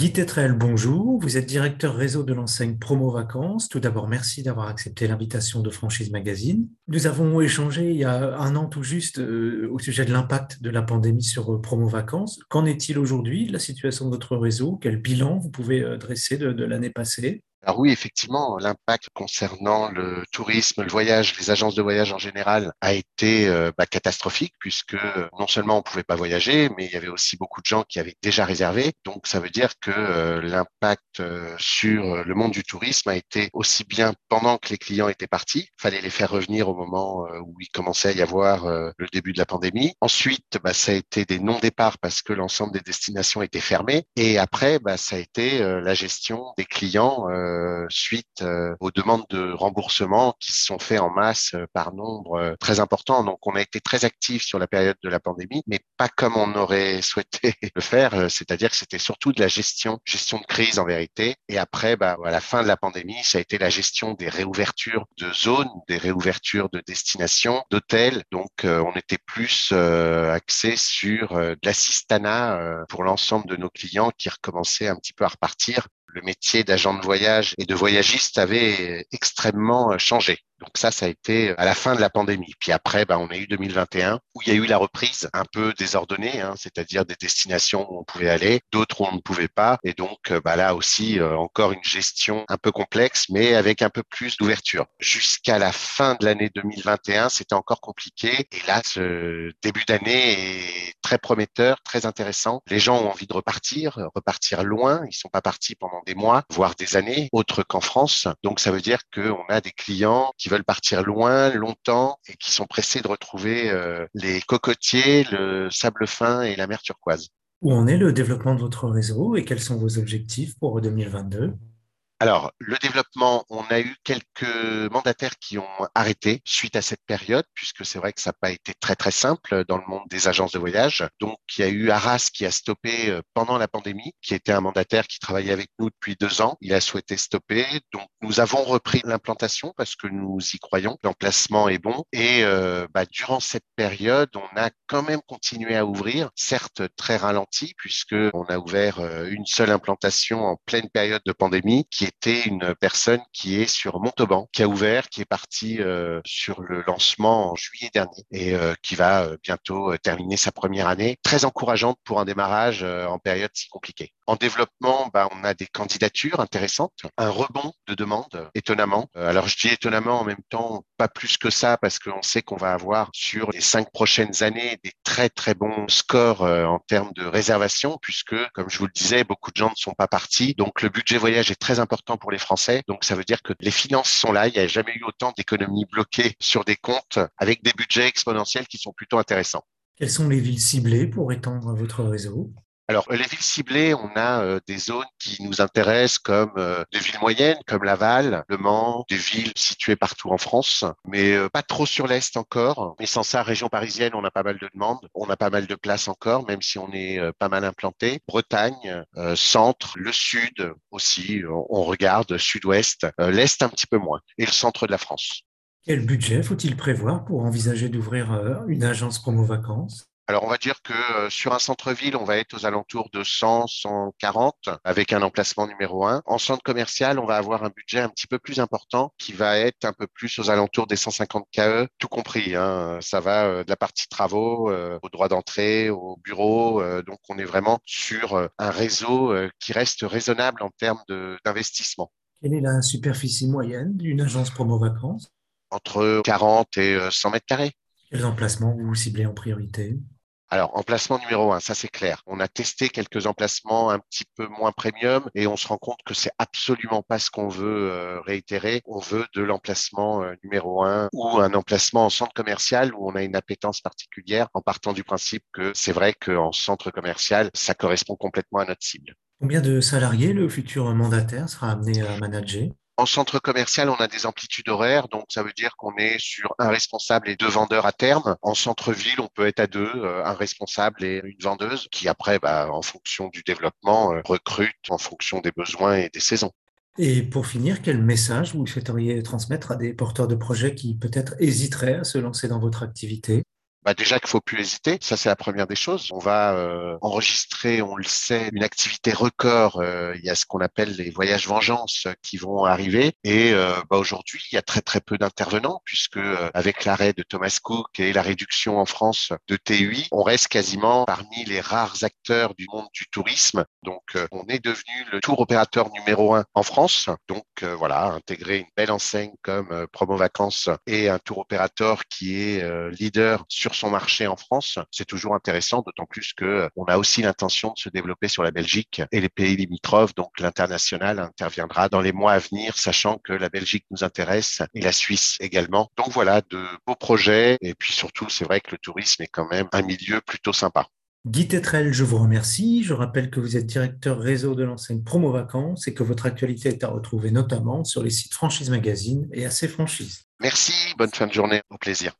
Guy Tetrel, bonjour. Vous êtes directeur réseau de l'enseigne Promo Vacances. Tout d'abord, merci d'avoir accepté l'invitation de Franchise Magazine. Nous avons échangé il y a un an tout juste euh, au sujet de l'impact de la pandémie sur euh, Promo Vacances. Qu'en est-il aujourd'hui de la situation de votre réseau? Quel bilan vous pouvez euh, dresser de, de l'année passée? Alors oui, effectivement, l'impact concernant le tourisme, le voyage, les agences de voyage en général a été euh, bah, catastrophique puisque non seulement on pouvait pas voyager, mais il y avait aussi beaucoup de gens qui avaient déjà réservé. Donc ça veut dire que euh, l'impact euh, sur le monde du tourisme a été aussi bien pendant que les clients étaient partis, fallait les faire revenir au moment où il commençait à y avoir le début de la pandémie. Ensuite, bah, ça a été des non-départs parce que l'ensemble des destinations étaient fermées. Et après, bah, ça a été la gestion des clients euh, suite euh, aux demandes de remboursement qui se sont faites en masse euh, par nombre très important. Donc, on a été très actifs sur la période de la pandémie, mais pas comme on aurait souhaité le faire. C'est-à-dire que c'était surtout de la gestion, gestion de crise en vérité. Et après, bah, à la fin de la pandémie, ça a été la gestion des réouvertures de zones, des réouvertures de destinations, d'hôtels. Donc, on était plus axé sur de l'assistanat pour l'ensemble de nos clients qui recommençaient un petit peu à repartir le métier d'agent de voyage et de voyagiste avait extrêmement changé. Donc ça, ça a été à la fin de la pandémie. Puis après, bah, on a eu 2021 où il y a eu la reprise un peu désordonnée, hein, c'est-à-dire des destinations où on pouvait aller, d'autres où on ne pouvait pas. Et donc bah, là aussi, euh, encore une gestion un peu complexe, mais avec un peu plus d'ouverture. Jusqu'à la fin de l'année 2021, c'était encore compliqué. Et là, ce début d'année est très prometteur, très intéressant. Les gens ont envie de repartir, repartir loin. Ils sont pas partis pendant des mois, voire des années, autres qu'en France. Donc ça veut dire qu'on a des clients qui veulent partir loin, longtemps et qui sont pressés de retrouver euh, les cocotiers, le sable fin et la mer turquoise. Où en est le développement de votre réseau et quels sont vos objectifs pour 2022 alors, le développement, on a eu quelques mandataires qui ont arrêté suite à cette période, puisque c'est vrai que ça n'a pas été très très simple dans le monde des agences de voyage. Donc, il y a eu Arras qui a stoppé euh, pendant la pandémie, qui était un mandataire qui travaillait avec nous depuis deux ans. Il a souhaité stopper. Donc, nous avons repris l'implantation parce que nous y croyons. L'emplacement est bon. Et euh, bah, durant cette période, on a quand même continué à ouvrir, certes très ralenti, puisque on a ouvert euh, une seule implantation en pleine période de pandémie, qui était une personne qui est sur Montauban, qui a ouvert, qui est parti euh, sur le lancement en juillet dernier et euh, qui va euh, bientôt terminer sa première année. Très encourageante pour un démarrage en période si compliquée. En développement, bah, on a des candidatures intéressantes, un rebond de demande, étonnamment. Alors je dis étonnamment en même temps, pas plus que ça, parce qu'on sait qu'on va avoir sur les cinq prochaines années des très très bons scores en termes de réservation, puisque, comme je vous le disais, beaucoup de gens ne sont pas partis. Donc le budget voyage est très important pour les Français. Donc ça veut dire que les finances sont là. Il n'y a jamais eu autant d'économies bloquées sur des comptes avec des budgets exponentiels qui sont plutôt intéressants. Quelles sont les villes ciblées pour étendre votre réseau? Alors, les villes ciblées, on a euh, des zones qui nous intéressent comme euh, des villes moyennes, comme Laval, Le Mans, des villes situées partout en France, mais euh, pas trop sur l'Est encore. Mais sans ça, région parisienne, on a pas mal de demandes, on a pas mal de places encore, même si on est pas mal implanté. Bretagne, centre, le sud aussi, on regarde, sud-ouest, l'Est un petit peu moins, et le centre de la France. Quel budget faut-il prévoir pour envisager d'ouvrir une agence promo vacances? Alors, on va dire que euh, sur un centre-ville, on va être aux alentours de 100, 140 avec un emplacement numéro un. En centre commercial, on va avoir un budget un petit peu plus important qui va être un peu plus aux alentours des 150 KE, tout compris. Hein. Ça va euh, de la partie travaux euh, au droit d'entrée, au bureau. donc, on est vraiment sur un réseau qui reste raisonnable en termes d'investissement. Quelle est la superficie moyenne d'une agence promo vacances? Entre 40 et 100 mètres carrés. Quels emplacements vous ciblez en priorité? Alors, emplacement numéro un, ça c'est clair. On a testé quelques emplacements un petit peu moins premium et on se rend compte que c'est absolument pas ce qu'on veut euh, réitérer. On veut de l'emplacement euh, numéro un ou un emplacement en centre commercial où on a une appétence particulière en partant du principe que c'est vrai qu'en centre commercial, ça correspond complètement à notre cible. Combien de salariés le futur mandataire sera amené à manager? En centre commercial, on a des amplitudes horaires, donc ça veut dire qu'on est sur un responsable et deux vendeurs à terme. En centre-ville, on peut être à deux, euh, un responsable et une vendeuse, qui après, bah, en fonction du développement, euh, recrute en fonction des besoins et des saisons. Et pour finir, quel message vous souhaiteriez transmettre à des porteurs de projets qui peut-être hésiteraient à se lancer dans votre activité? Bah déjà qu'il faut plus hésiter, ça c'est la première des choses. On va euh, enregistrer, on le sait, une activité record. Euh, il y a ce qu'on appelle les voyages vengeance qui vont arriver. Et euh, bah aujourd'hui, il y a très très peu d'intervenants puisque avec l'arrêt de Thomas Cook et la réduction en France de TUI, on reste quasiment parmi les rares acteurs du monde du tourisme. Donc on est devenu le tour opérateur numéro un en France. Donc voilà, intégrer une belle enseigne comme Promo Vacances et un tour opérateur qui est leader sur son marché en France, c'est toujours intéressant, d'autant plus que euh, on a aussi l'intention de se développer sur la Belgique et les pays limitrophes. Donc l'international interviendra dans les mois à venir, sachant que la Belgique nous intéresse et la Suisse également. Donc voilà, de beaux projets. Et puis surtout, c'est vrai que le tourisme est quand même un milieu plutôt sympa. Guy Tetrel, je vous remercie. Je rappelle que vous êtes directeur réseau de l'enseigne Promo Vacances et que votre actualité est à retrouver notamment sur les sites Franchise Magazine et AC Franchise. Merci, bonne fin de journée, au plaisir.